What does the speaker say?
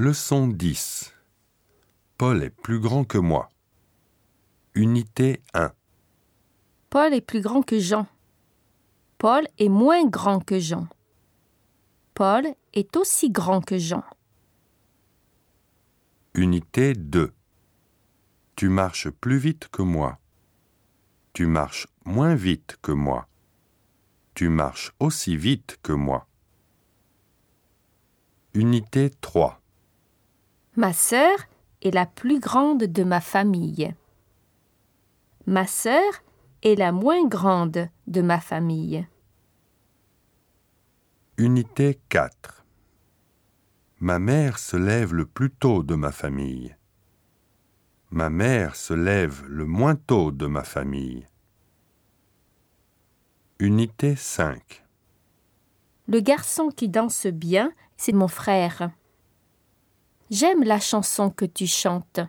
Leçon 10. Paul est plus grand que moi. Unité 1. Paul est plus grand que Jean. Paul est moins grand que Jean. Paul est aussi grand que Jean. Unité 2. Tu marches plus vite que moi. Tu marches moins vite que moi. Tu marches aussi vite que moi. Unité 3. Ma sœur est la plus grande de ma famille. Ma sœur est la moins grande de ma famille. Unité 4. Ma mère se lève le plus tôt de ma famille. Ma mère se lève le moins tôt de ma famille. Unité 5. Le garçon qui danse bien, c'est mon frère. J'aime la chanson que tu chantes.